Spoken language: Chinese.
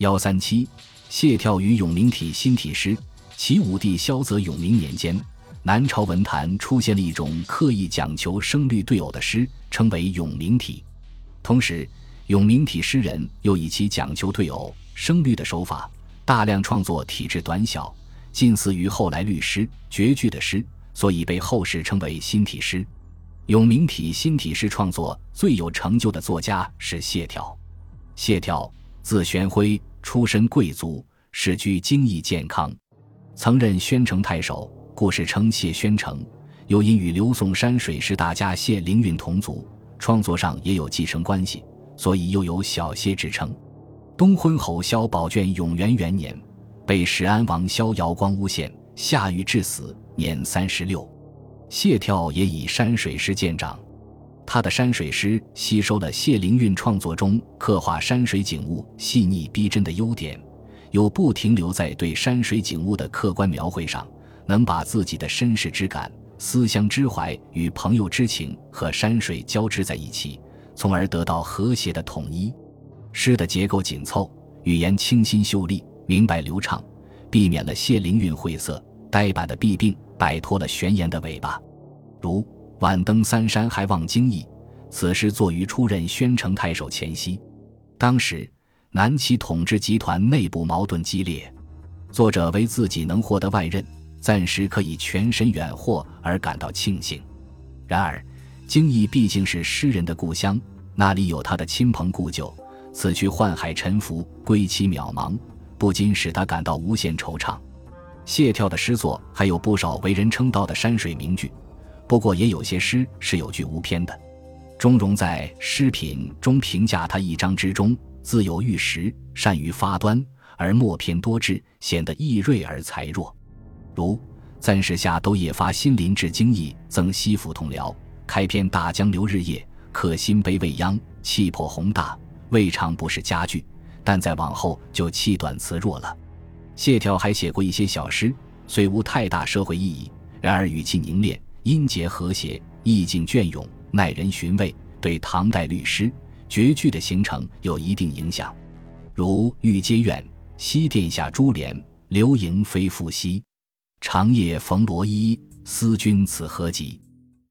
幺三七，谢眺于永明体新体诗。齐武帝萧泽永明年间，南朝文坛出现了一种刻意讲求声律对偶的诗，称为永明体。同时，永明体诗人又以其讲求对偶声律的手法，大量创作体制短小、近似于后来律诗、绝句的诗，所以被后世称为新体诗。永明体新体诗创作最有成就的作家是谢眺。谢眺，字玄辉，出身贵族，世居京邑建康。曾任宣城太守，故事称谢宣城。又因与刘宋山水诗大家谢灵运同族，创作上也有继承关系，所以又有小谢之称。东昏侯萧宝卷永元元年，被始安王萧遥光诬陷，下狱致死，年三十六。谢眺也以山水诗见长，他的山水诗吸收了谢灵运创作中刻画山水景物细腻逼真的优点。又不停留在对山水景物的客观描绘上，能把自己的身世之感、思乡之怀与朋友之情和山水交织在一起，从而得到和谐的统一。诗的结构紧凑，语言清新秀丽、明白流畅，避免了谢灵运晦涩呆板的弊病，摆脱了玄言的尾巴。如“晚登三山还望京邑”，此诗作于出任宣城太守前夕，当时。南齐统治集团内部矛盾激烈，作者为自己能获得外任，暂时可以全身远祸而感到庆幸。然而，京邑毕竟是诗人的故乡，那里有他的亲朋故旧，此去宦海沉浮，归期渺茫，不禁使他感到无限惆怅。谢眺的诗作还有不少为人称道的山水名句，不过也有些诗是有句无篇的。钟嵘在《诗品》中评价他一章之中。自有玉石，善于发端，而墨篇多志，显得易锐而才弱。如暂时下都夜发新林至京邑，增西府同僚。开篇大江流日夜，可新悲未央，气魄宏大，未尝不是佳句。但再往后就气短词弱了。谢眺还写过一些小诗，虽无太大社会意义，然而语气凝练，音节和谐，意境隽永，耐人寻味，对唐代律诗。绝句的形成有一定影响，如《玉阶怨》：“西殿下珠帘，流萤飞复西。长夜逢罗衣，思君此何极。”